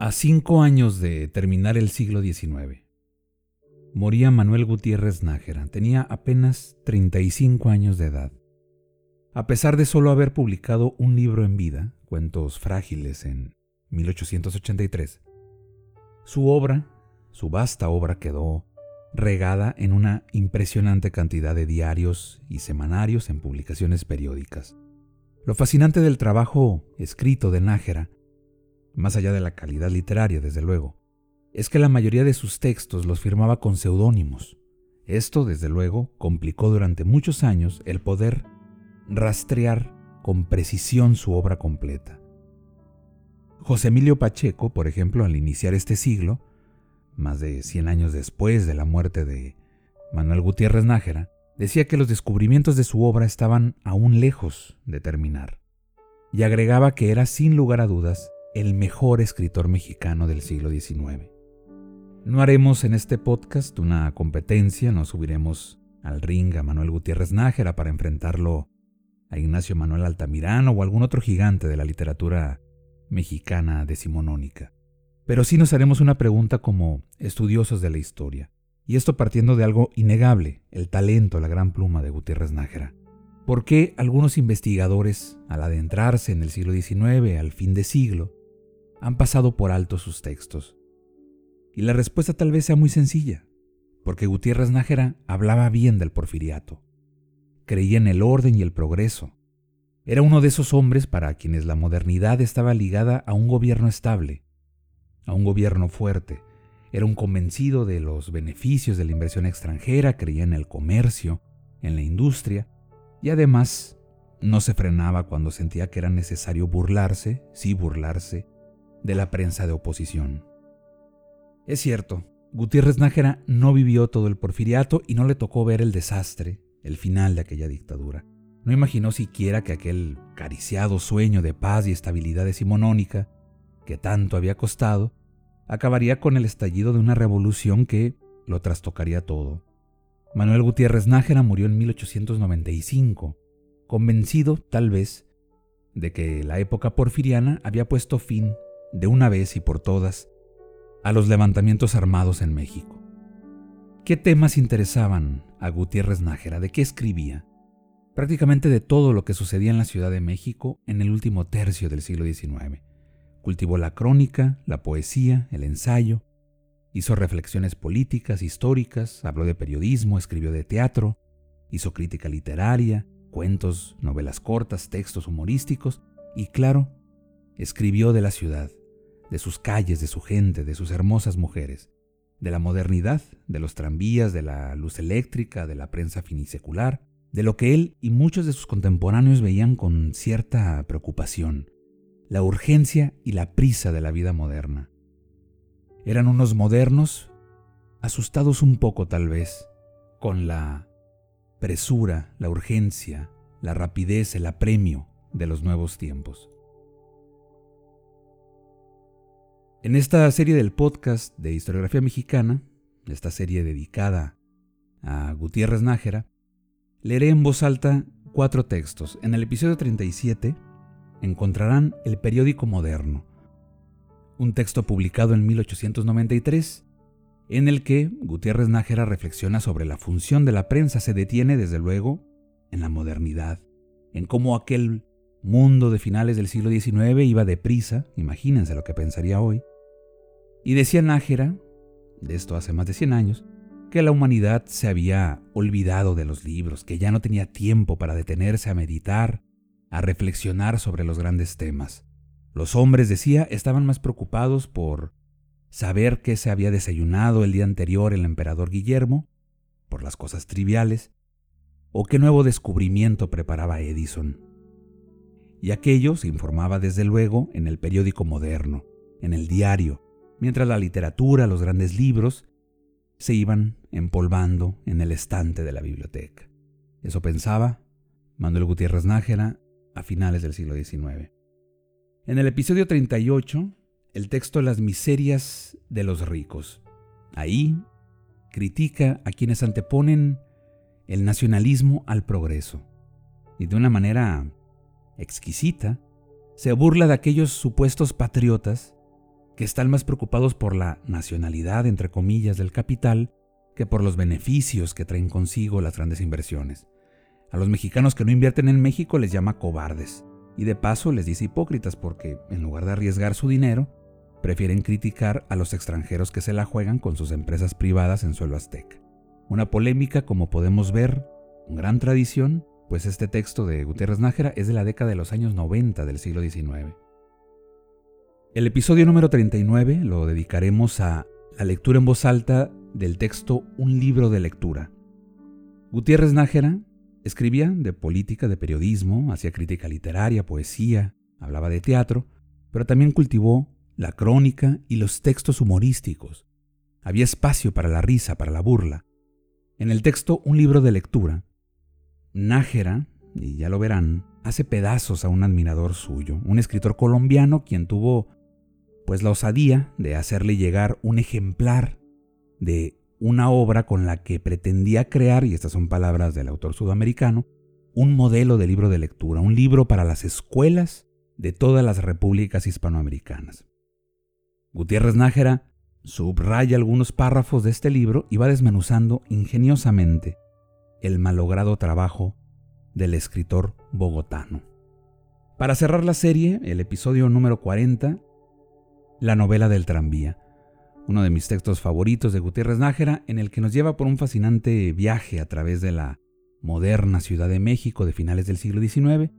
A cinco años de terminar el siglo XIX, moría Manuel Gutiérrez Nájera. Tenía apenas 35 años de edad. A pesar de solo haber publicado un libro en vida, Cuentos Frágiles, en 1883, su obra, su vasta obra quedó regada en una impresionante cantidad de diarios y semanarios en publicaciones periódicas. Lo fascinante del trabajo escrito de Nájera más allá de la calidad literaria, desde luego, es que la mayoría de sus textos los firmaba con seudónimos. Esto, desde luego, complicó durante muchos años el poder rastrear con precisión su obra completa. José Emilio Pacheco, por ejemplo, al iniciar este siglo, más de 100 años después de la muerte de Manuel Gutiérrez Nájera, decía que los descubrimientos de su obra estaban aún lejos de terminar, y agregaba que era sin lugar a dudas el mejor escritor mexicano del siglo XIX. No haremos en este podcast una competencia, no subiremos al ring a Manuel Gutiérrez Nájera para enfrentarlo a Ignacio Manuel Altamirano o algún otro gigante de la literatura mexicana decimonónica. Pero sí nos haremos una pregunta como estudiosos de la historia, y esto partiendo de algo innegable, el talento, la gran pluma de Gutiérrez Nájera. ¿Por qué algunos investigadores, al adentrarse en el siglo XIX, al fin de siglo, han pasado por alto sus textos? Y la respuesta tal vez sea muy sencilla, porque Gutiérrez Nájera hablaba bien del porfiriato, creía en el orden y el progreso. Era uno de esos hombres para quienes la modernidad estaba ligada a un gobierno estable, a un gobierno fuerte. Era un convencido de los beneficios de la inversión extranjera, creía en el comercio, en la industria, y además no se frenaba cuando sentía que era necesario burlarse, sí burlarse, de la prensa de oposición. Es cierto, Gutiérrez Nájera no vivió todo el porfiriato y no le tocó ver el desastre, el final de aquella dictadura. No imaginó siquiera que aquel cariciado sueño de paz y estabilidad decimonónica, que tanto había costado, acabaría con el estallido de una revolución que lo trastocaría todo. Manuel Gutiérrez Nájera murió en 1895, convencido, tal vez, de que la época porfiriana había puesto fin de una vez y por todas, a los levantamientos armados en México. ¿Qué temas interesaban a Gutiérrez Nájera? ¿De qué escribía? Prácticamente de todo lo que sucedía en la Ciudad de México en el último tercio del siglo XIX. Cultivó la crónica, la poesía, el ensayo, hizo reflexiones políticas, históricas, habló de periodismo, escribió de teatro, hizo crítica literaria, cuentos, novelas cortas, textos humorísticos y, claro, escribió de la ciudad, de sus calles, de su gente, de sus hermosas mujeres, de la modernidad, de los tranvías, de la luz eléctrica, de la prensa finisecular, de lo que él y muchos de sus contemporáneos veían con cierta preocupación, la urgencia y la prisa de la vida moderna. Eran unos modernos, asustados un poco tal vez, con la presura, la urgencia, la rapidez, el apremio de los nuevos tiempos. En esta serie del podcast de historiografía mexicana, esta serie dedicada a Gutiérrez Nájera, leeré en voz alta cuatro textos. En el episodio 37 encontrarán El periódico moderno, un texto publicado en 1893 en el que Gutiérrez Nájera reflexiona sobre la función de la prensa, se detiene desde luego en la modernidad, en cómo aquel mundo de finales del siglo XIX iba deprisa, imagínense lo que pensaría hoy, y decía Nájera, de esto hace más de 100 años, que la humanidad se había olvidado de los libros, que ya no tenía tiempo para detenerse a meditar, a reflexionar sobre los grandes temas. Los hombres, decía, estaban más preocupados por saber qué se había desayunado el día anterior el emperador Guillermo, por las cosas triviales, o qué nuevo descubrimiento preparaba Edison. Y aquello se informaba desde luego en el periódico moderno, en el diario, mientras la literatura, los grandes libros, se iban empolvando en el estante de la biblioteca. Eso pensaba Manuel Gutiérrez Nájera a finales del siglo XIX. En el episodio 38, el texto Las miserias de los ricos. Ahí critica a quienes anteponen el nacionalismo al progreso y de una manera exquisita se burla de aquellos supuestos patriotas que están más preocupados por la nacionalidad, entre comillas, del capital que por los beneficios que traen consigo las grandes inversiones. A los mexicanos que no invierten en México les llama cobardes y de paso les dice hipócritas porque, en lugar de arriesgar su dinero, prefieren criticar a los extranjeros que se la juegan con sus empresas privadas en suelo azteca. Una polémica, como podemos ver, con gran tradición, pues este texto de Gutiérrez Nájera es de la década de los años 90 del siglo XIX. El episodio número 39 lo dedicaremos a la lectura en voz alta del texto Un libro de lectura. Gutiérrez Nájera escribía de política, de periodismo, hacía crítica literaria, poesía, hablaba de teatro, pero también cultivó la crónica y los textos humorísticos. Había espacio para la risa, para la burla. En el texto Un libro de lectura, Nájera, y ya lo verán, hace pedazos a un admirador suyo, un escritor colombiano quien tuvo pues la osadía de hacerle llegar un ejemplar de una obra con la que pretendía crear, y estas son palabras del autor sudamericano, un modelo de libro de lectura, un libro para las escuelas de todas las repúblicas hispanoamericanas. Gutiérrez Nájera subraya algunos párrafos de este libro y va desmenuzando ingeniosamente el malogrado trabajo del escritor bogotano. Para cerrar la serie, el episodio número 40 la novela del tranvía, uno de mis textos favoritos de Gutiérrez Nájera, en el que nos lleva por un fascinante viaje a través de la moderna Ciudad de México de finales del siglo XIX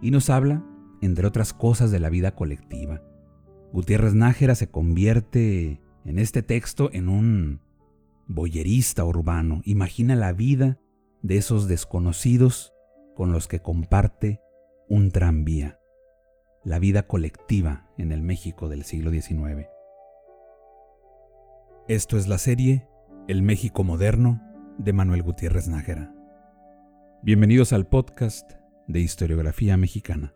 y nos habla, entre otras cosas, de la vida colectiva. Gutiérrez Nájera se convierte en este texto en un boyerista urbano. Imagina la vida de esos desconocidos con los que comparte un tranvía la vida colectiva en el México del siglo XIX. Esto es la serie El México Moderno de Manuel Gutiérrez Nájera. Bienvenidos al podcast de historiografía mexicana.